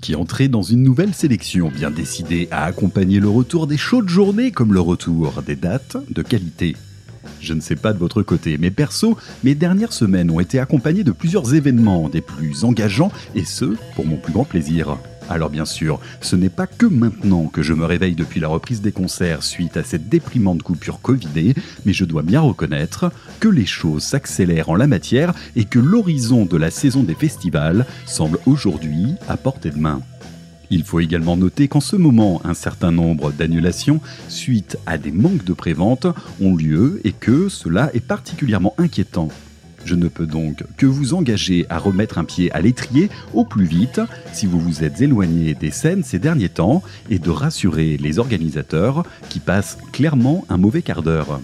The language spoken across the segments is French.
qui entrez dans une nouvelle sélection bien décidée à accompagner le retour des chaudes journées comme le retour des dates de qualité. Je ne sais pas de votre côté, mais perso, mes dernières semaines ont été accompagnées de plusieurs événements des plus engageants et ce, pour mon plus grand plaisir. Alors bien sûr, ce n'est pas que maintenant que je me réveille depuis la reprise des concerts suite à cette déprimante coupure Covidée, mais je dois bien reconnaître que les choses s'accélèrent en la matière et que l'horizon de la saison des festivals semble aujourd'hui à portée de main. Il faut également noter qu'en ce moment, un certain nombre d'annulations suite à des manques de prévente ont lieu et que cela est particulièrement inquiétant. Je ne peux donc que vous engager à remettre un pied à l'étrier au plus vite si vous vous êtes éloigné des scènes ces derniers temps et de rassurer les organisateurs qui passent clairement un mauvais quart d'heure.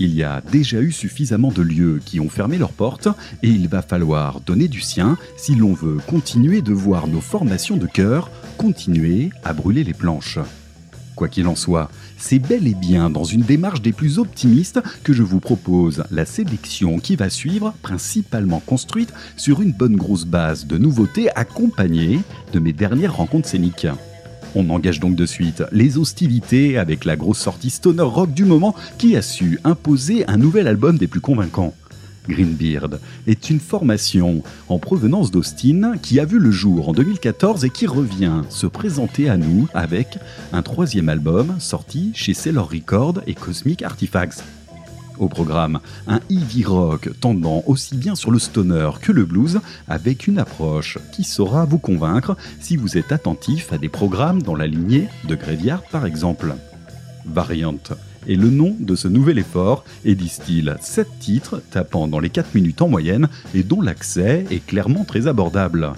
Il y a déjà eu suffisamment de lieux qui ont fermé leurs portes et il va falloir donner du sien si l'on veut continuer de voir nos formations de chœur continuer à brûler les planches. Quoi qu'il en soit, c'est bel et bien dans une démarche des plus optimistes que je vous propose la sélection qui va suivre, principalement construite sur une bonne grosse base de nouveautés accompagnées de mes dernières rencontres scéniques. On engage donc de suite les hostilités avec la grosse sortie stoner rock du moment qui a su imposer un nouvel album des plus convaincants. Greenbeard est une formation en provenance d'Austin qui a vu le jour en 2014 et qui revient se présenter à nous avec un troisième album sorti chez Sailor Records et Cosmic Artifacts. Au programme, un heavy rock tendant aussi bien sur le stoner que le blues, avec une approche qui saura vous convaincre si vous êtes attentif à des programmes dans la lignée de Graveyard par exemple. Variante est le nom de ce nouvel effort et distille 7 titres tapant dans les 4 minutes en moyenne et dont l'accès est clairement très abordable.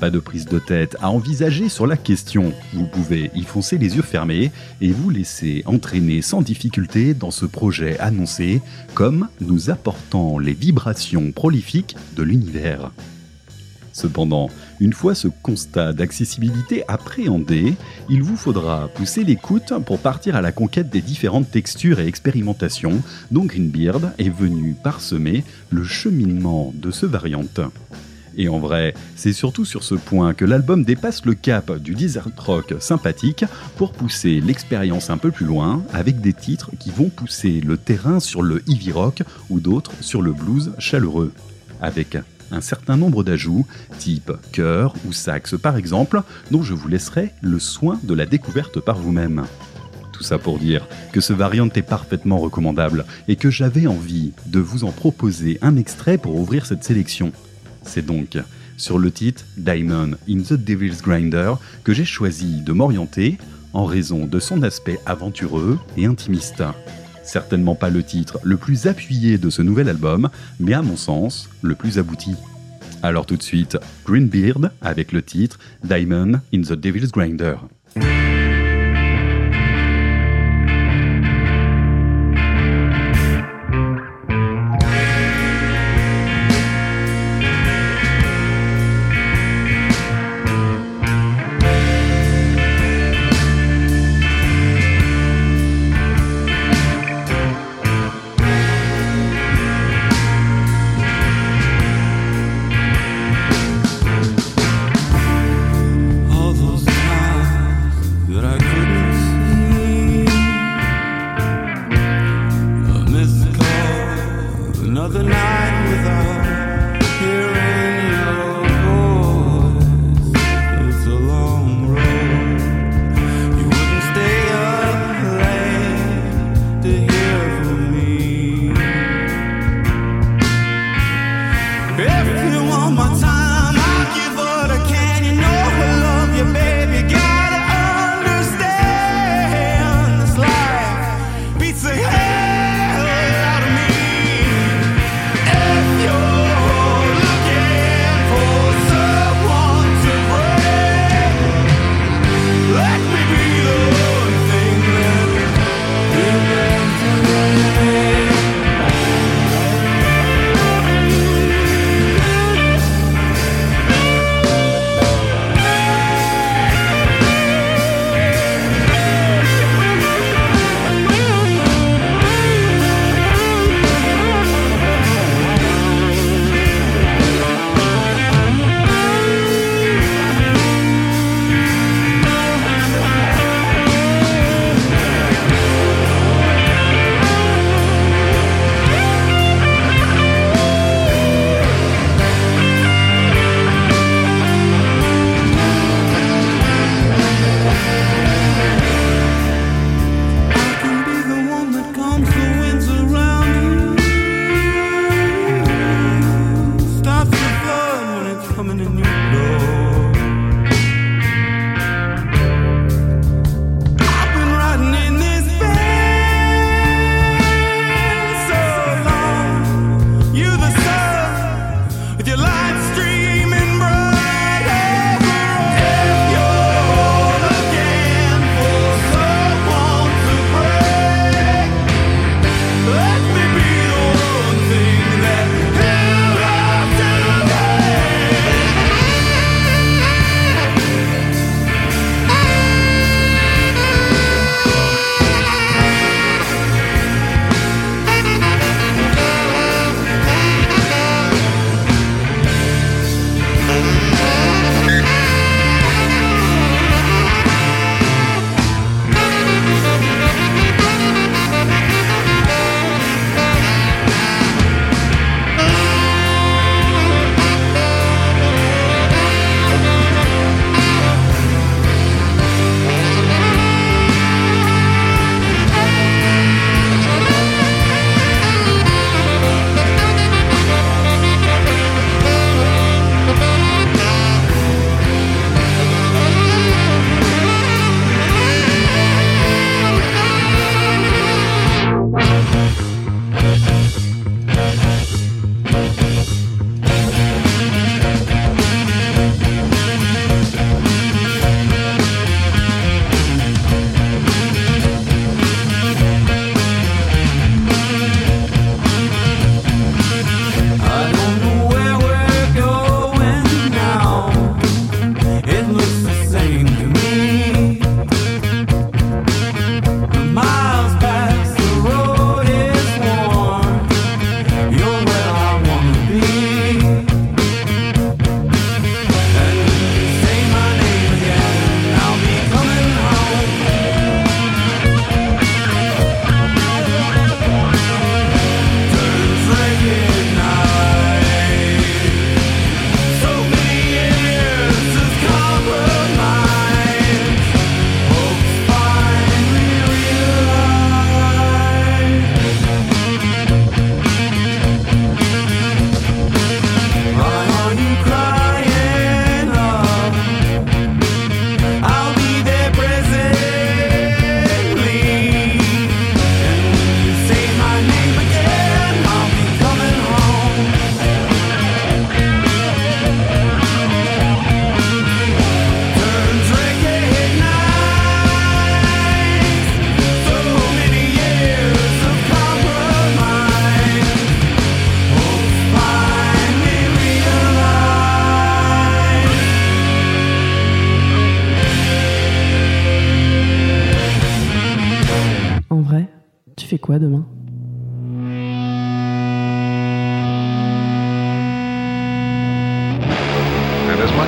Pas de prise de tête à envisager sur la question, vous pouvez y foncer les yeux fermés et vous laisser entraîner sans difficulté dans ce projet annoncé comme nous apportant les vibrations prolifiques de l'univers. Cependant, une fois ce constat d'accessibilité appréhendé, il vous faudra pousser l'écoute pour partir à la conquête des différentes textures et expérimentations dont Greenbeard est venu parsemer le cheminement de ce variante. Et en vrai, c'est surtout sur ce point que l'album dépasse le cap du desert rock sympathique pour pousser l'expérience un peu plus loin avec des titres qui vont pousser le terrain sur le heavy rock ou d'autres sur le blues chaleureux. Avec un certain nombre d'ajouts, type chœur ou sax par exemple, dont je vous laisserai le soin de la découverte par vous-même. Tout ça pour dire que ce variant est parfaitement recommandable et que j'avais envie de vous en proposer un extrait pour ouvrir cette sélection. C'est donc sur le titre Diamond in the Devil's Grinder que j'ai choisi de m'orienter en raison de son aspect aventureux et intimiste. Certainement pas le titre le plus appuyé de ce nouvel album, mais à mon sens, le plus abouti. Alors tout de suite, Greenbeard avec le titre Diamond in the Devil's Grinder.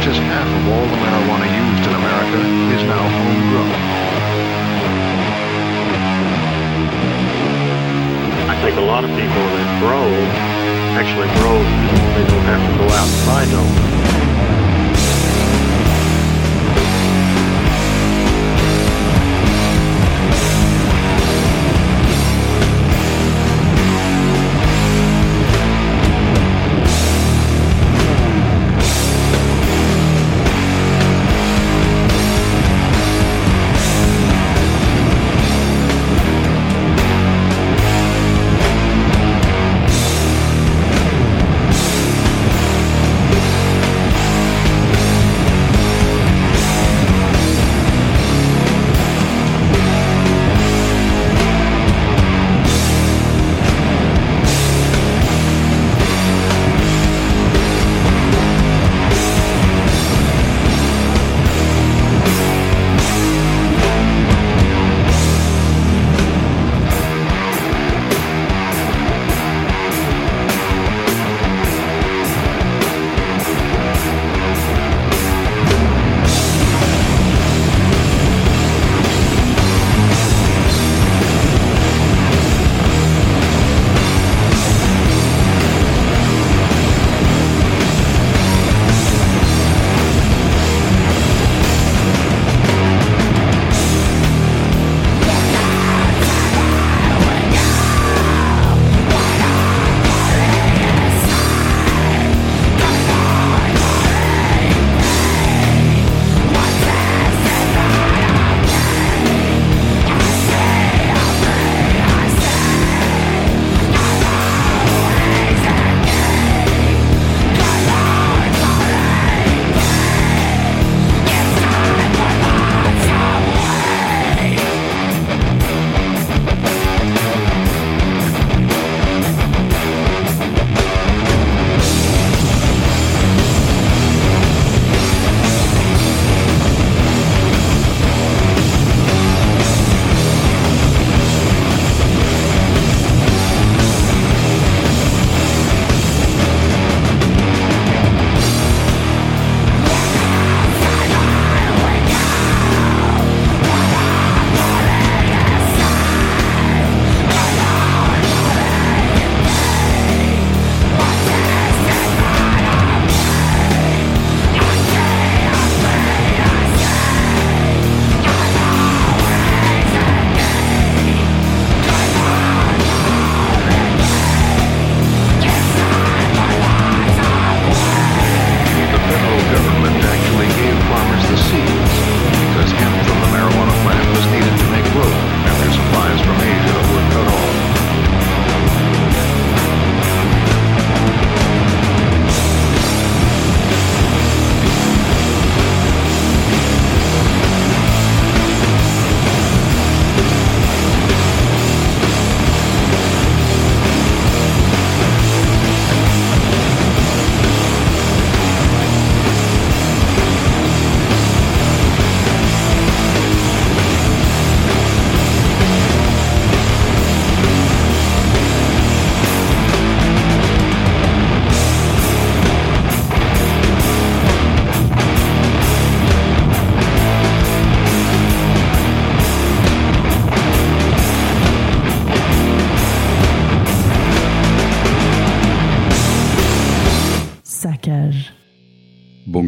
Much as half of all the marijuana used in America is now homegrown. I think a lot of people that grow actually grow they don't have to go out and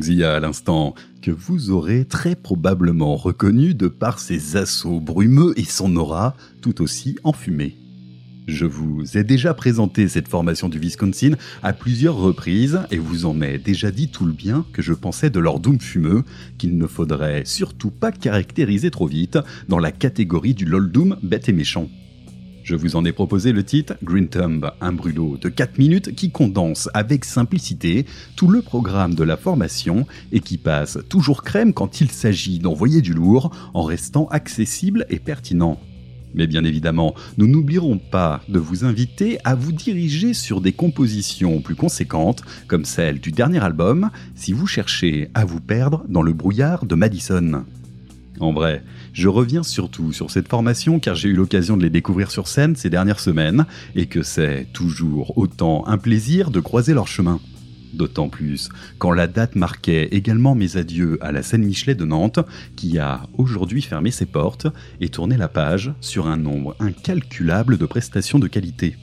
À l'instant, que vous aurez très probablement reconnu de par ses assauts brumeux et son aura tout aussi enfumée. Je vous ai déjà présenté cette formation du Wisconsin à plusieurs reprises et vous en ai déjà dit tout le bien que je pensais de leur doom fumeux qu'il ne faudrait surtout pas caractériser trop vite dans la catégorie du lol doom bête et méchant. Je vous en ai proposé le titre Green Thumb, un brûlot de 4 minutes qui condense avec simplicité tout le programme de la formation et qui passe toujours crème quand il s'agit d'envoyer du lourd en restant accessible et pertinent. Mais bien évidemment, nous n'oublierons pas de vous inviter à vous diriger sur des compositions plus conséquentes, comme celle du dernier album, si vous cherchez à vous perdre dans le brouillard de Madison. En vrai, je reviens surtout sur cette formation car j'ai eu l'occasion de les découvrir sur scène ces dernières semaines et que c'est toujours autant un plaisir de croiser leur chemin. D'autant plus quand la date marquait également mes adieux à la scène Michelet de Nantes, qui a aujourd'hui fermé ses portes et tourné la page sur un nombre incalculable de prestations de qualité.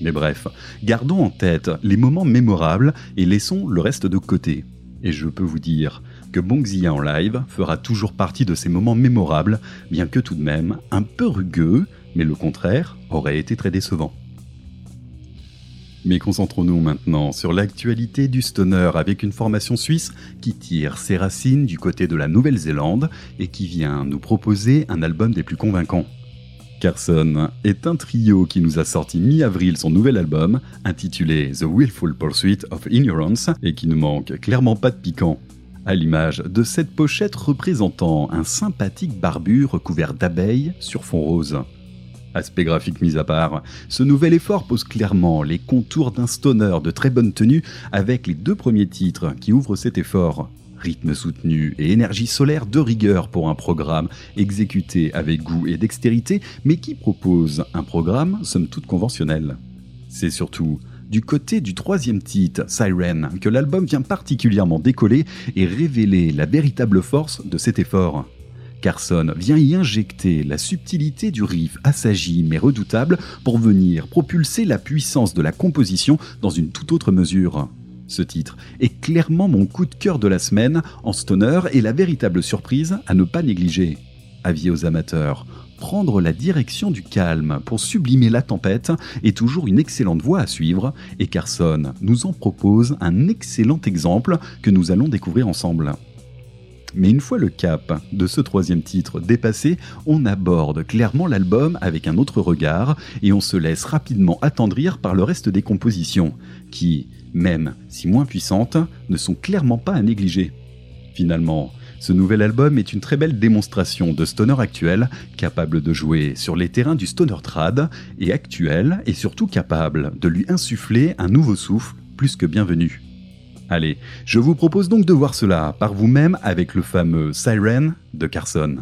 Mais bref, gardons en tête les moments mémorables et laissons le reste de côté. Et je peux vous dire que Bongzilla en live fera toujours partie de ces moments mémorables, bien que tout de même un peu rugueux, mais le contraire aurait été très décevant. Mais concentrons-nous maintenant sur l'actualité du stoner avec une formation suisse qui tire ses racines du côté de la Nouvelle-Zélande et qui vient nous proposer un album des plus convaincants. Carson est un trio qui nous a sorti mi-avril son nouvel album intitulé The Willful Pursuit of Ignorance et qui ne manque clairement pas de piquant. À l'image de cette pochette représentant un sympathique barbu recouvert d'abeilles sur fond rose. Aspect graphique mis à part, ce nouvel effort pose clairement les contours d'un stoner de très bonne tenue avec les deux premiers titres qui ouvrent cet effort. Rythme soutenu et énergie solaire de rigueur pour un programme exécuté avec goût et dextérité, mais qui propose un programme somme toute conventionnel. C'est surtout du côté du troisième titre, Siren, que l'album vient particulièrement décoller et révéler la véritable force de cet effort. Carson vient y injecter la subtilité du riff assagi mais redoutable pour venir propulser la puissance de la composition dans une toute autre mesure. Ce titre est clairement mon coup de cœur de la semaine en stoner et la véritable surprise à ne pas négliger. Avis aux amateurs, prendre la direction du calme pour sublimer la tempête est toujours une excellente voie à suivre et Carson nous en propose un excellent exemple que nous allons découvrir ensemble. Mais une fois le cap de ce troisième titre dépassé, on aborde clairement l'album avec un autre regard et on se laisse rapidement attendrir par le reste des compositions, qui, même si moins puissantes, ne sont clairement pas à négliger. Finalement, ce nouvel album est une très belle démonstration de stoner actuel, capable de jouer sur les terrains du stoner trad, et actuel, et surtout capable de lui insuffler un nouveau souffle plus que bienvenu. Allez, je vous propose donc de voir cela par vous-même avec le fameux Siren de Carson.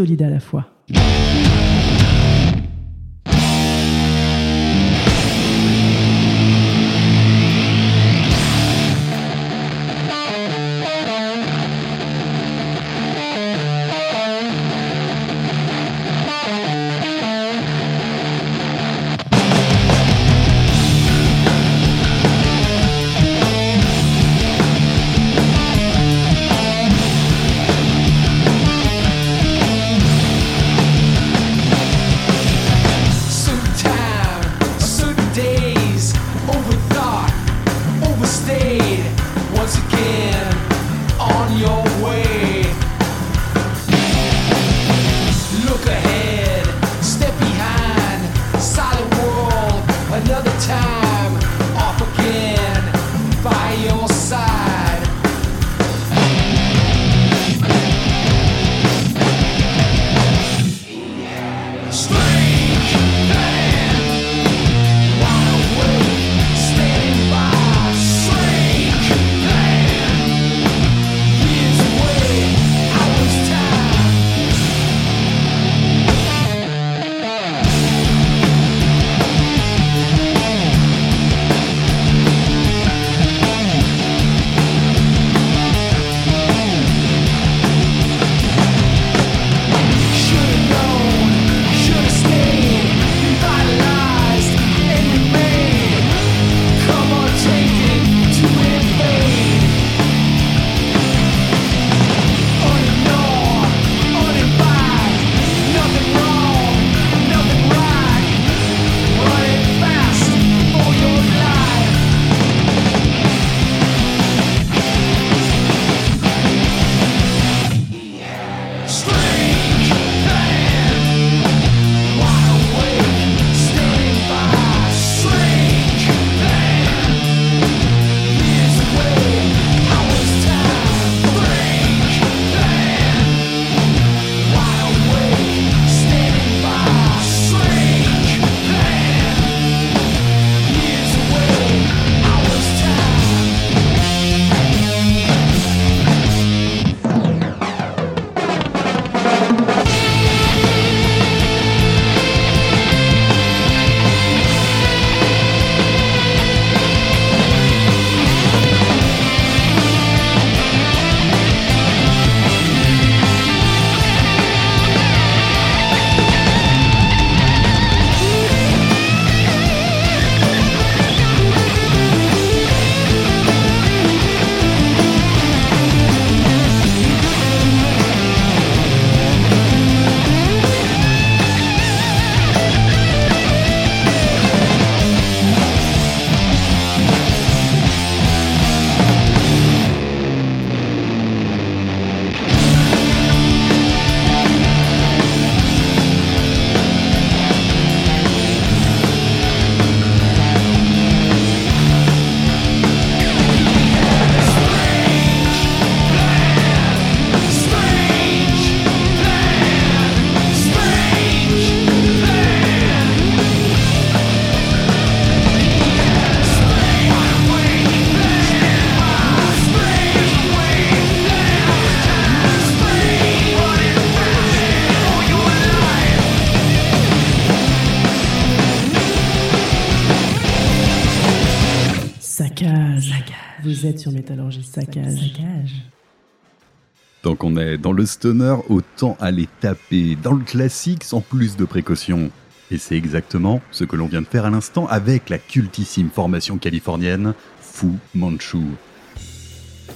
Solide à la fois. Le autant aller taper dans le classique sans plus de précautions. Et c'est exactement ce que l'on vient de faire à l'instant avec la cultissime formation californienne Fu Manchu.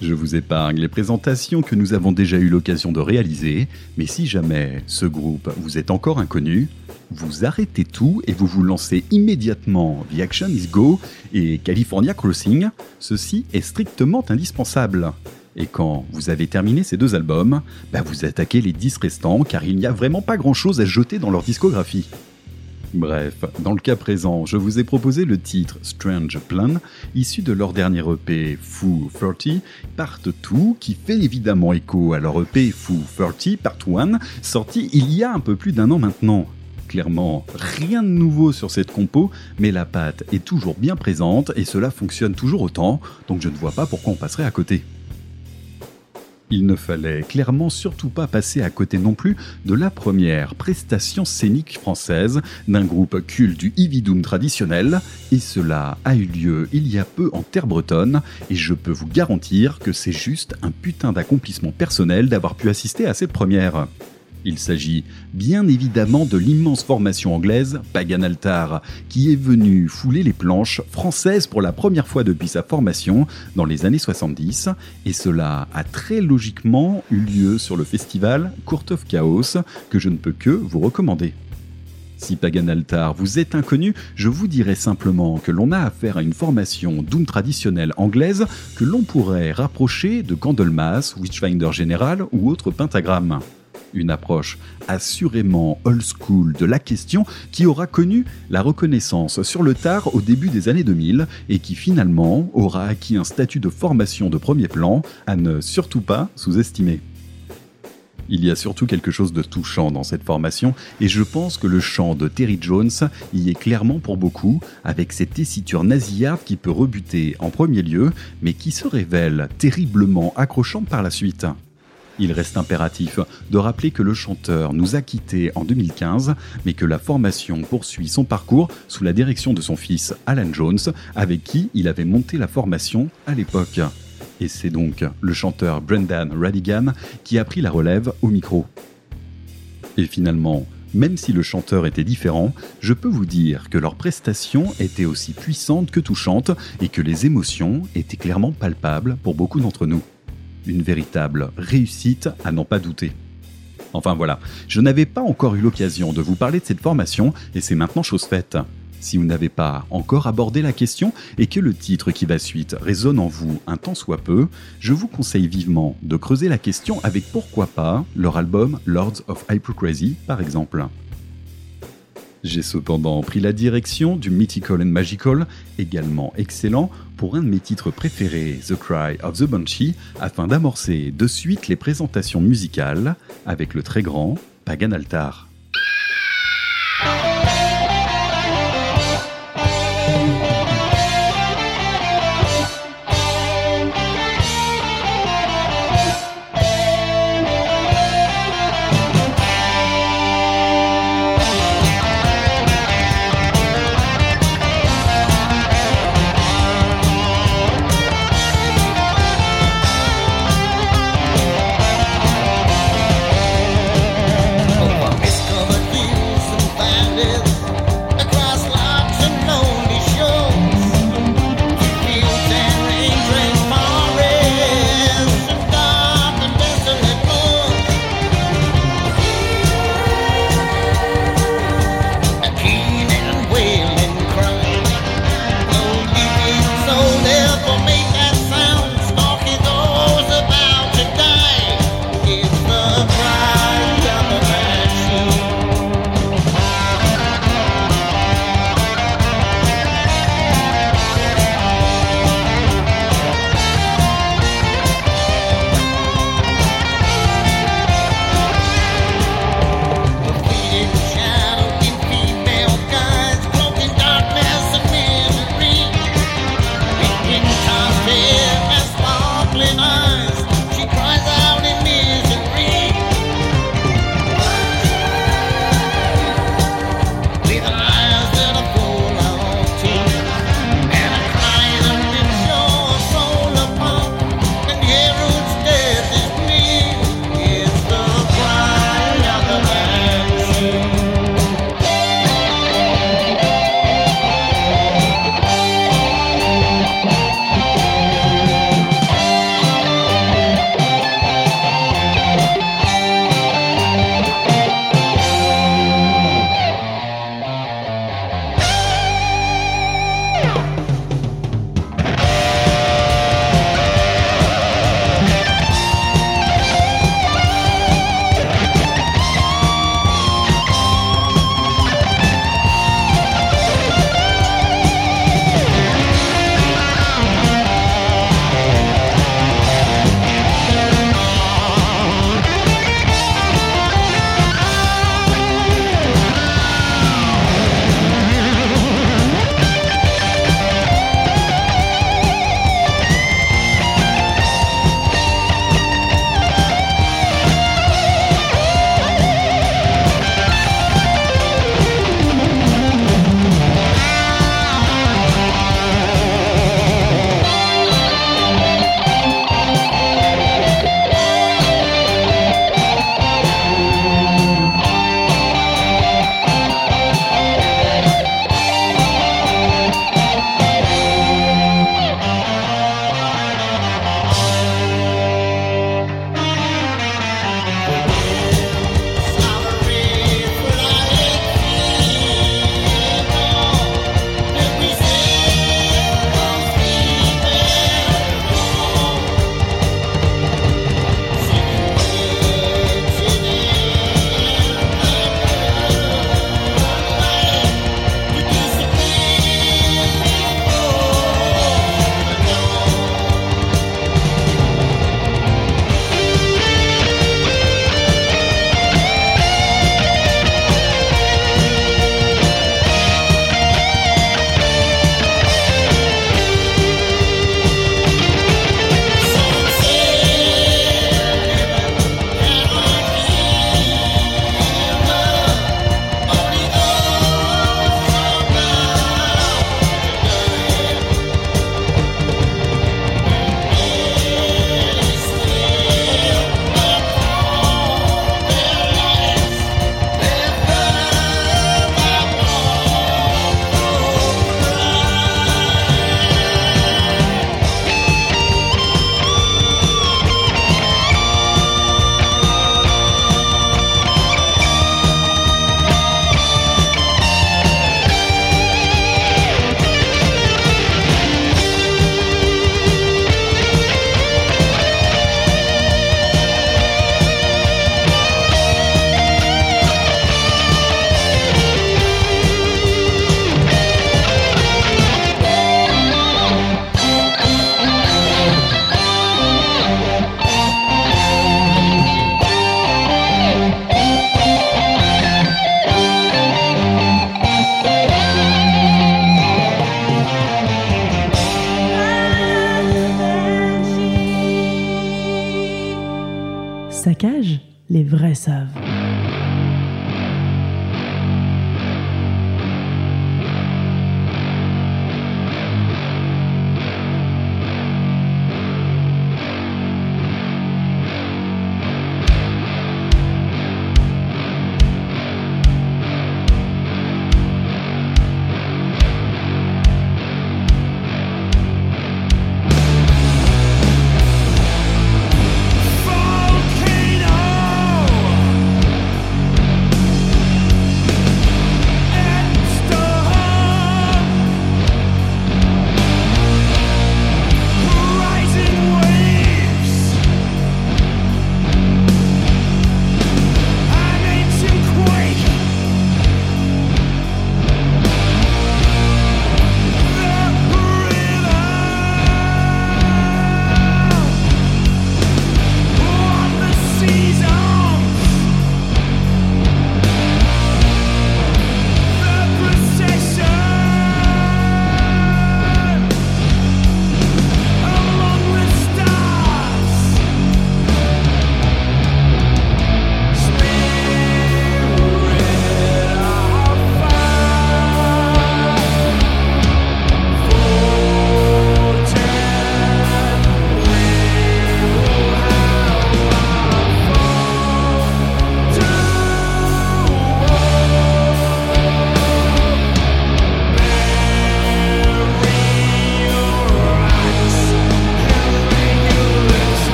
Je vous épargne les présentations que nous avons déjà eu l'occasion de réaliser, mais si jamais ce groupe vous est encore inconnu, vous arrêtez tout et vous vous lancez immédiatement The Action is Go et California Crossing. Ceci est strictement indispensable. Et quand vous avez terminé ces deux albums, bah vous attaquez les 10 restants car il n'y a vraiment pas grand chose à jeter dans leur discographie. Bref, dans le cas présent, je vous ai proposé le titre Strange Plan, issu de leur dernier EP Foo 30, Part 2, qui fait évidemment écho à leur EP Foo 30 Part 1, sorti il y a un peu plus d'un an maintenant. Clairement, rien de nouveau sur cette compo, mais la patte est toujours bien présente et cela fonctionne toujours autant, donc je ne vois pas pourquoi on passerait à côté. Il ne fallait clairement surtout pas passer à côté non plus de la première prestation scénique française d'un groupe culte du heavy doom traditionnel, et cela a eu lieu il y a peu en terre bretonne, et je peux vous garantir que c'est juste un putain d'accomplissement personnel d'avoir pu assister à cette première. Il s'agit bien évidemment de l'immense formation anglaise Pagan Altar, qui est venue fouler les planches françaises pour la première fois depuis sa formation dans les années 70, et cela a très logiquement eu lieu sur le festival Court of Chaos, que je ne peux que vous recommander. Si Pagan Altar vous est inconnu, je vous dirai simplement que l'on a affaire à une formation Doom traditionnelle anglaise que l'on pourrait rapprocher de Candlemas, Witchfinder General ou autre pentagramme. Une approche assurément old school de la question qui aura connu la reconnaissance sur le tard au début des années 2000 et qui finalement aura acquis un statut de formation de premier plan à ne surtout pas sous-estimer. Il y a surtout quelque chose de touchant dans cette formation, et je pense que le chant de Terry Jones y est clairement pour beaucoup, avec cette tessiture nasillarde qui peut rebuter en premier lieu, mais qui se révèle terriblement accrochante par la suite. Il reste impératif de rappeler que le chanteur nous a quittés en 2015, mais que la formation poursuit son parcours sous la direction de son fils Alan Jones, avec qui il avait monté la formation à l'époque. Et c'est donc le chanteur Brendan Radigan qui a pris la relève au micro. Et finalement, même si le chanteur était différent, je peux vous dire que leur prestation était aussi puissante que touchante et que les émotions étaient clairement palpables pour beaucoup d'entre nous. Une véritable réussite à n'en pas douter. Enfin voilà, je n'avais pas encore eu l'occasion de vous parler de cette formation et c'est maintenant chose faite. Si vous n'avez pas encore abordé la question et que le titre qui va suite résonne en vous un tant soit peu, je vous conseille vivement de creuser la question avec pourquoi pas leur album Lords of Hypocrisy par exemple. J'ai cependant pris la direction du Mythical and Magical, également excellent, pour un de mes titres préférés, The Cry of the Banshee, afin d'amorcer de suite les présentations musicales avec le très grand Pagan Altar.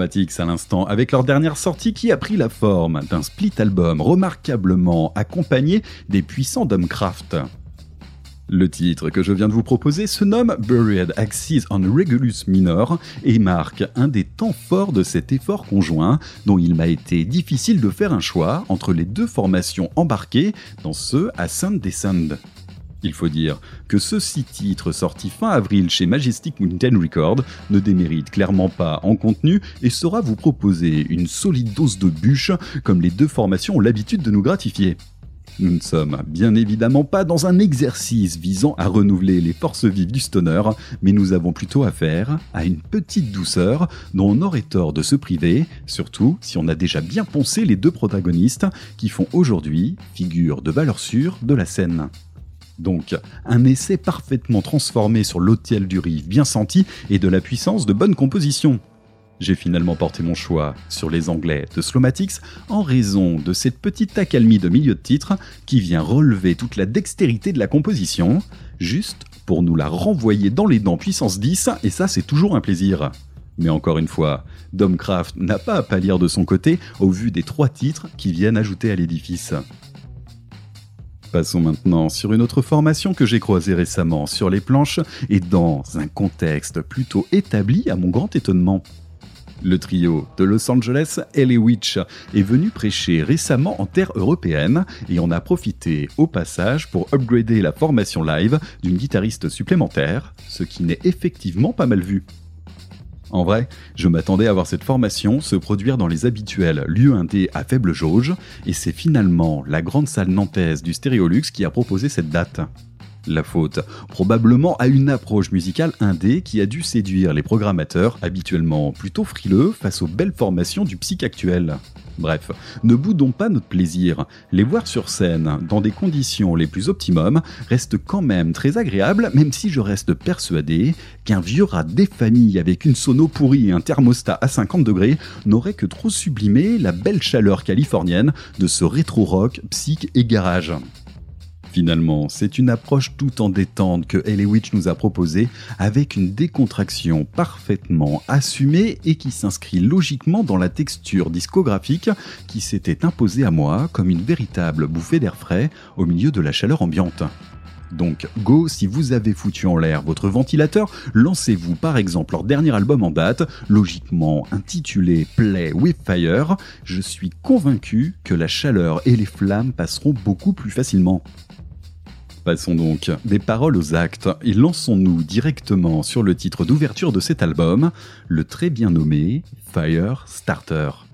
À l'instant, avec leur dernière sortie qui a pris la forme d'un split album remarquablement accompagné des puissants Dumbcraft. Le titre que je viens de vous proposer se nomme Buried Axis on Regulus Minor et marque un des temps forts de cet effort conjoint dont il m'a été difficile de faire un choix entre les deux formations embarquées dans ce Ascend Descend. Il faut dire que ce six titres sortis fin avril chez Majestic Mountain Records ne démérite clairement pas en contenu et saura vous proposer une solide dose de bûche comme les deux formations ont l'habitude de nous gratifier. Nous ne sommes bien évidemment pas dans un exercice visant à renouveler les forces vives du stoner, mais nous avons plutôt affaire à une petite douceur dont on aurait tort de se priver, surtout si on a déjà bien poncé les deux protagonistes qui font aujourd'hui figure de valeur sûre de la scène. Donc, un essai parfaitement transformé sur l'hôtel du riff bien senti et de la puissance de bonne composition. J'ai finalement porté mon choix sur les Anglais de Slomatics en raison de cette petite accalmie de milieu de titre qui vient relever toute la dextérité de la composition, juste pour nous la renvoyer dans les dents puissance 10, et ça c'est toujours un plaisir. Mais encore une fois, Domcraft n'a pas à pâlir de son côté au vu des trois titres qui viennent ajouter à l'édifice. Passons maintenant sur une autre formation que j'ai croisée récemment sur les planches et dans un contexte plutôt établi à mon grand étonnement. Le trio de Los Angeles, LA Witch, est venu prêcher récemment en terre européenne et on a profité au passage pour upgrader la formation live d'une guitariste supplémentaire, ce qui n'est effectivement pas mal vu. En vrai, je m'attendais à voir cette formation se produire dans les habituels lieux indés à faible jauge, et c'est finalement la grande salle nantaise du Stéréolux qui a proposé cette date. La faute, probablement à une approche musicale indé qui a dû séduire les programmateurs habituellement plutôt frileux face aux belles formations du psych actuel. Bref, ne boudons pas notre plaisir. Les voir sur scène, dans des conditions les plus optimum, reste quand même très agréable, même si je reste persuadé qu'un vieux rat des familles avec une sono pourrie et un thermostat à 50 degrés n'aurait que trop sublimé la belle chaleur californienne de ce rétro-rock, psych et garage. Finalement, c'est une approche tout en détente que LA Witch nous a proposée avec une décontraction parfaitement assumée et qui s'inscrit logiquement dans la texture discographique qui s'était imposée à moi comme une véritable bouffée d'air frais au milieu de la chaleur ambiante. Donc, go, si vous avez foutu en l'air votre ventilateur, lancez-vous par exemple leur dernier album en date, logiquement intitulé Play with Fire. Je suis convaincu que la chaleur et les flammes passeront beaucoup plus facilement. Passons donc des paroles aux actes et lançons-nous directement sur le titre d'ouverture de cet album, le très bien nommé Fire Starter.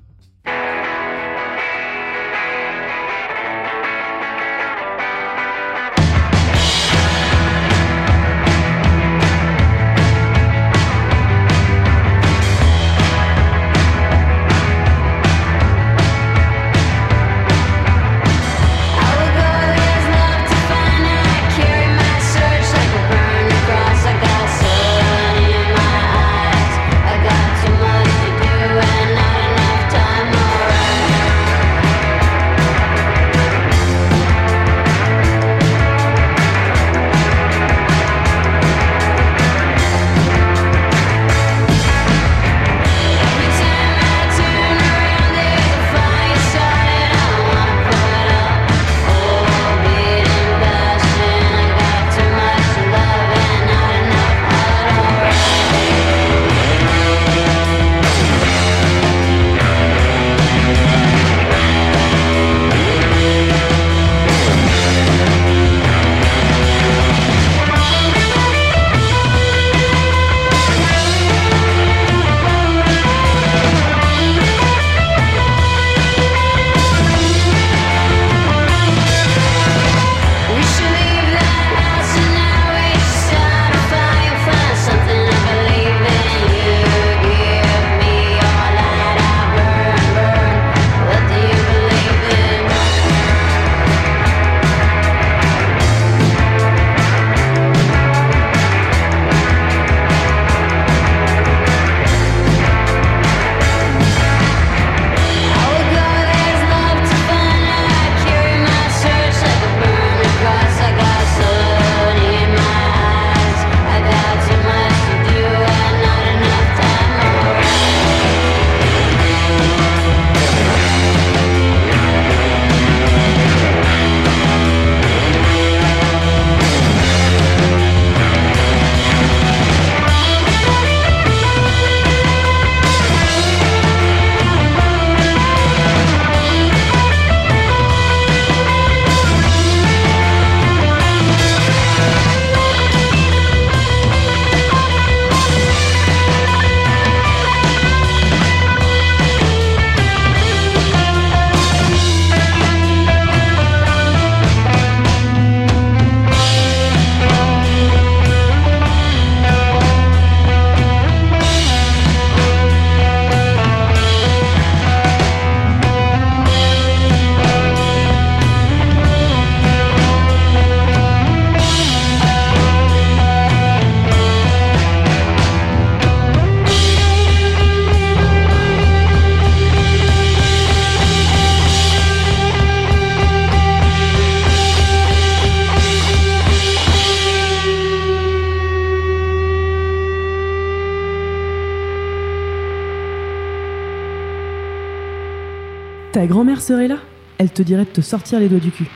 Serait là? Elle te dirait de te sortir les doigts du cul.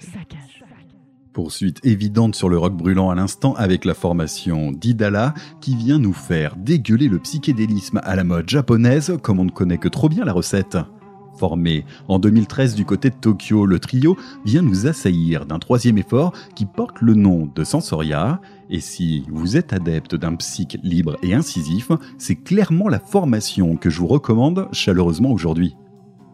Saccage, Poursuite évidente sur le rock brûlant à l'instant avec la formation d'Idala qui vient nous faire dégueuler le psychédélisme à la mode japonaise comme on ne connaît que trop bien la recette. Formé en 2013 du côté de Tokyo, le trio vient nous assaillir d'un troisième effort qui porte le nom de Sensoria. Et si vous êtes adepte d'un psych libre et incisif, c'est clairement la formation que je vous recommande chaleureusement aujourd'hui.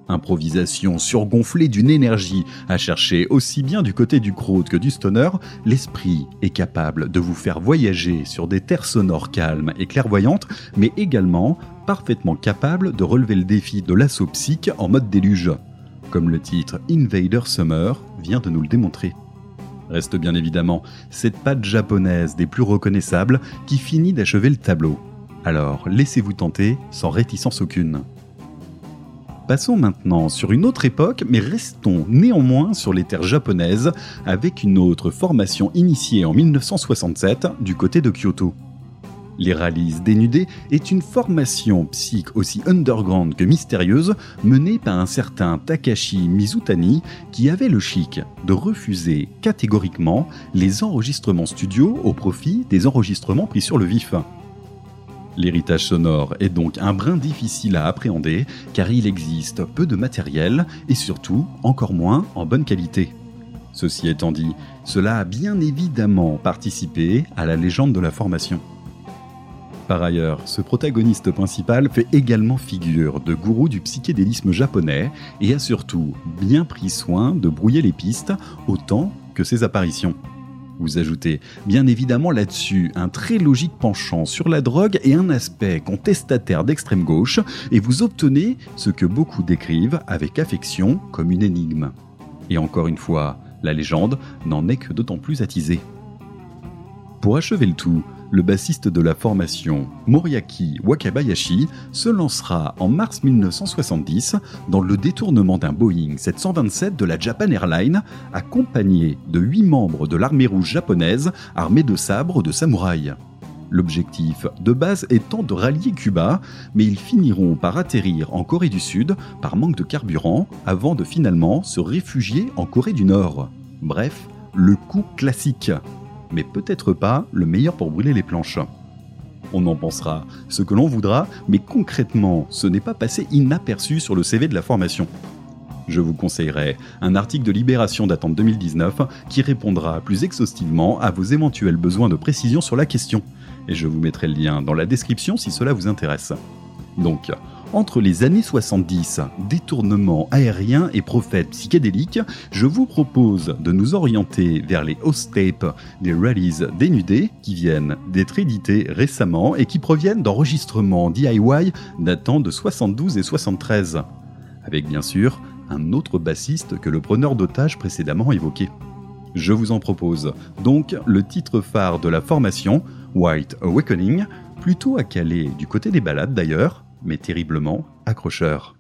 Improvisation surgonflée d'une énergie à chercher aussi bien du côté du crowd que du stoner, l'esprit est capable de vous faire voyager sur des terres sonores calmes et clairvoyantes, mais également parfaitement capable de relever le défi de l'assaut psych en mode déluge, comme le titre Invader Summer vient de nous le démontrer. Reste bien évidemment cette patte japonaise des plus reconnaissables qui finit d'achever le tableau. Alors laissez-vous tenter sans réticence aucune. Passons maintenant sur une autre époque, mais restons néanmoins sur les terres japonaises avec une autre formation initiée en 1967 du côté de Kyoto. Les Rallies dénudés est une formation psych aussi underground que mystérieuse menée par un certain Takashi Mizutani qui avait le chic de refuser catégoriquement les enregistrements studio au profit des enregistrements pris sur le vif. L'héritage sonore est donc un brin difficile à appréhender car il existe peu de matériel et surtout encore moins en bonne qualité. Ceci étant dit, cela a bien évidemment participé à la légende de la formation. Par ailleurs, ce protagoniste principal fait également figure de gourou du psychédélisme japonais et a surtout bien pris soin de brouiller les pistes autant que ses apparitions. Vous ajoutez bien évidemment là-dessus un très logique penchant sur la drogue et un aspect contestataire d'extrême gauche, et vous obtenez ce que beaucoup décrivent avec affection comme une énigme. Et encore une fois, la légende n'en est que d'autant plus attisée. Pour achever le tout, le bassiste de la formation, Moriaki Wakabayashi, se lancera en mars 1970 dans le détournement d'un Boeing 727 de la Japan Airlines, accompagné de huit membres de l'armée rouge japonaise armés de sabres de samouraï. L'objectif de base étant de rallier Cuba, mais ils finiront par atterrir en Corée du Sud par manque de carburant avant de finalement se réfugier en Corée du Nord. Bref, le coup classique mais peut-être pas le meilleur pour brûler les planches. On en pensera ce que l'on voudra, mais concrètement, ce n'est pas passé inaperçu sur le CV de la formation. Je vous conseillerais un article de Libération datant de 2019 qui répondra plus exhaustivement à vos éventuels besoins de précision sur la question. Et je vous mettrai le lien dans la description si cela vous intéresse. Donc, entre les années 70, détournement aérien et prophètes psychédéliques, je vous propose de nous orienter vers les host tapes des rallies dénudés qui viennent d'être édités récemment et qui proviennent d'enregistrements DIY datant de 72 et 73. Avec bien sûr un autre bassiste que le preneur d'otages précédemment évoqué. Je vous en propose donc le titre phare de la formation, White Awakening, plutôt à caler du côté des balades d'ailleurs, mais terriblement accrocheur.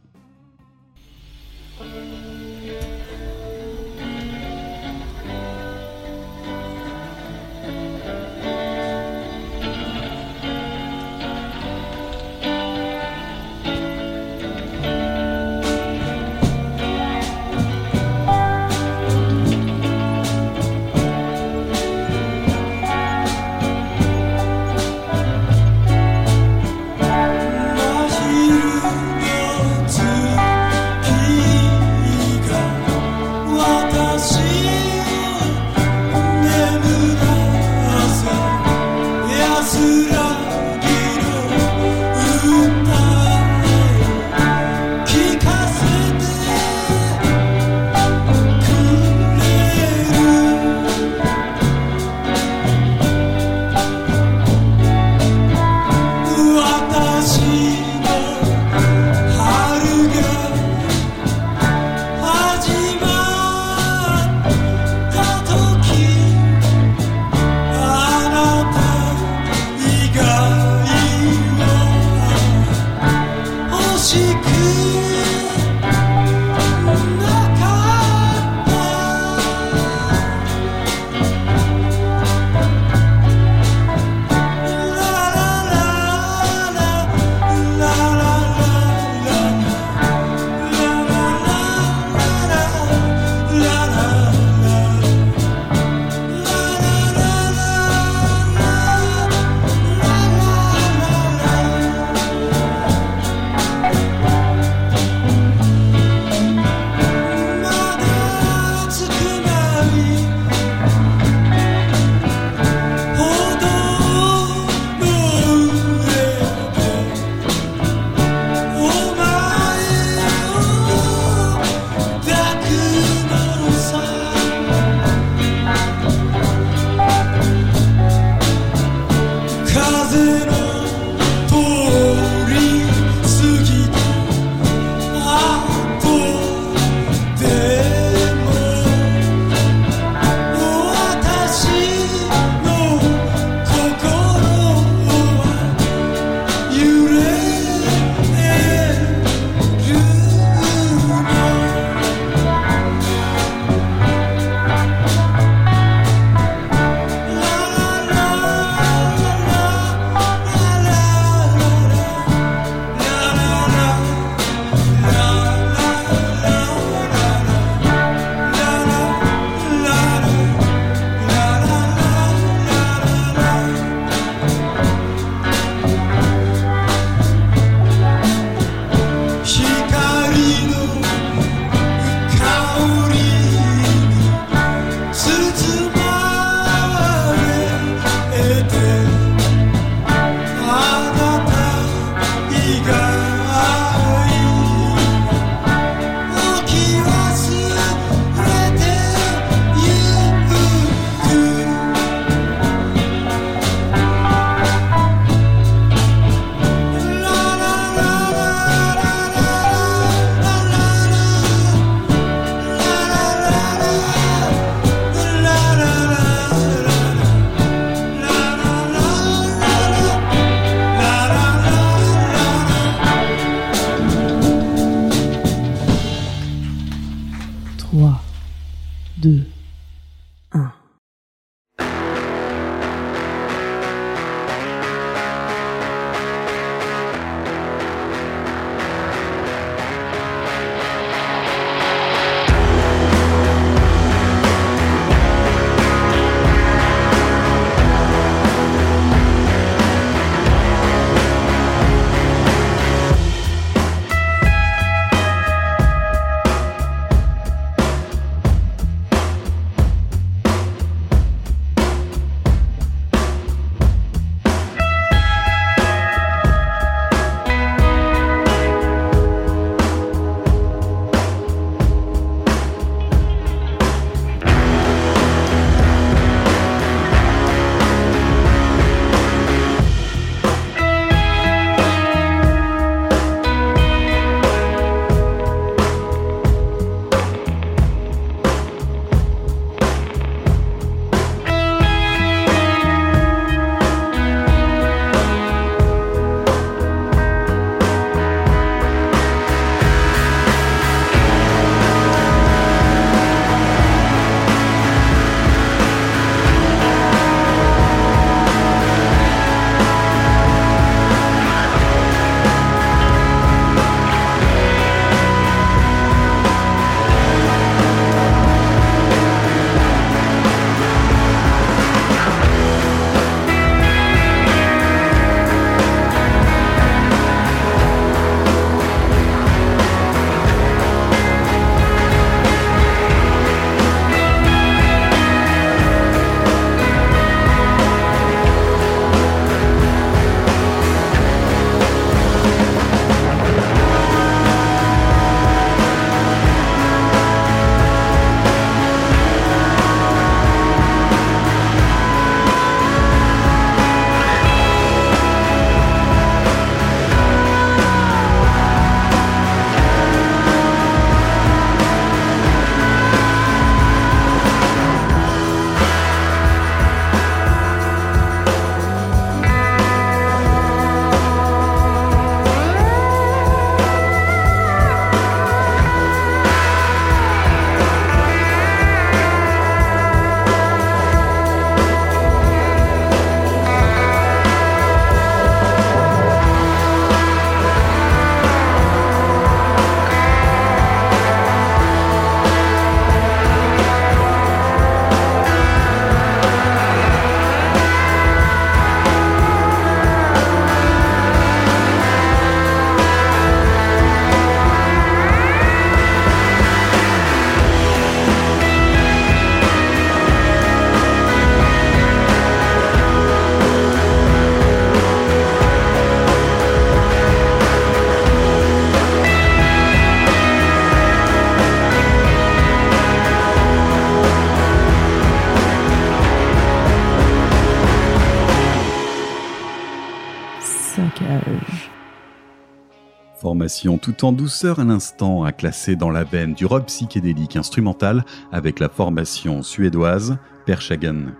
Formation tout en douceur à l'instant à classer dans la veine du rock psychédélique instrumental avec la formation suédoise Pershagen.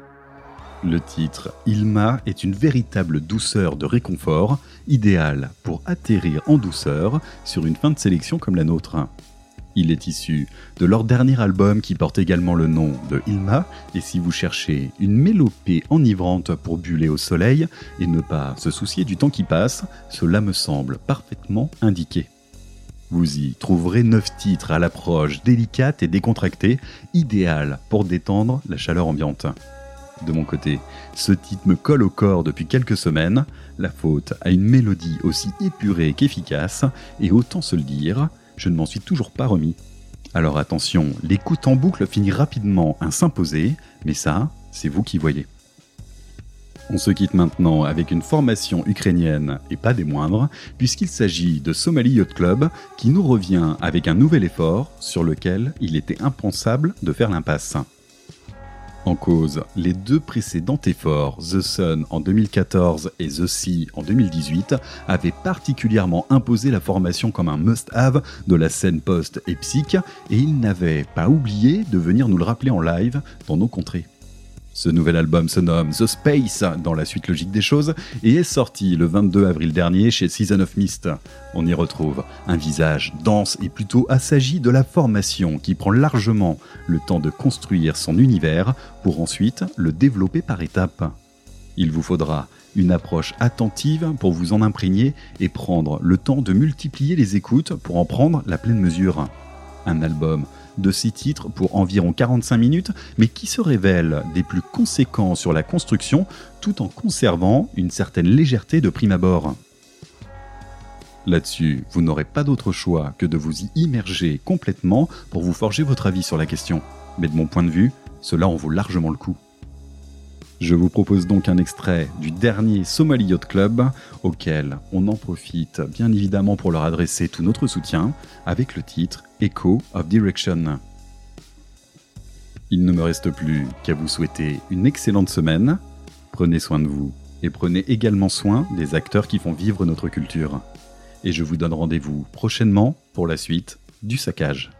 Le titre Ilma est une véritable douceur de réconfort, idéale pour atterrir en douceur sur une fin de sélection comme la nôtre. Il est issu de leur dernier album qui porte également le nom de Ilma, et si vous cherchez une mélopée enivrante pour buller au soleil et ne pas se soucier du temps qui passe, cela me semble parfaitement indiqué. Vous y trouverez 9 titres à l'approche délicate et décontractée, idéal pour détendre la chaleur ambiante. De mon côté, ce titre me colle au corps depuis quelques semaines, la faute à une mélodie aussi épurée qu'efficace, et autant se le dire, je ne m'en suis toujours pas remis. Alors attention, l'écoute en boucle finit rapidement à s'imposer, mais ça, c'est vous qui voyez. On se quitte maintenant avec une formation ukrainienne et pas des moindres, puisqu'il s'agit de Somali Yacht Club qui nous revient avec un nouvel effort sur lequel il était impensable de faire l'impasse. En cause, les deux précédents efforts, The Sun en 2014 et The Sea en 2018, avaient particulièrement imposé la formation comme un must-have de la scène post et psych, et ils n'avaient pas oublié de venir nous le rappeler en live dans nos contrées. Ce nouvel album se nomme The Space dans la suite logique des choses et est sorti le 22 avril dernier chez Season of Mist. On y retrouve un visage dense et plutôt assagi de la formation qui prend largement le temps de construire son univers pour ensuite le développer par étapes. Il vous faudra une approche attentive pour vous en imprégner et prendre le temps de multiplier les écoutes pour en prendre la pleine mesure. Un album de six titres pour environ 45 minutes, mais qui se révèle des plus conséquents sur la construction tout en conservant une certaine légèreté de prime abord. Là-dessus, vous n'aurez pas d'autre choix que de vous y immerger complètement pour vous forger votre avis sur la question. Mais de mon point de vue, cela en vaut largement le coup. Je vous propose donc un extrait du dernier Somali Yacht Club, auquel on en profite bien évidemment pour leur adresser tout notre soutien, avec le titre Echo of Direction. Il ne me reste plus qu'à vous souhaiter une excellente semaine, prenez soin de vous et prenez également soin des acteurs qui font vivre notre culture. Et je vous donne rendez-vous prochainement pour la suite du saccage.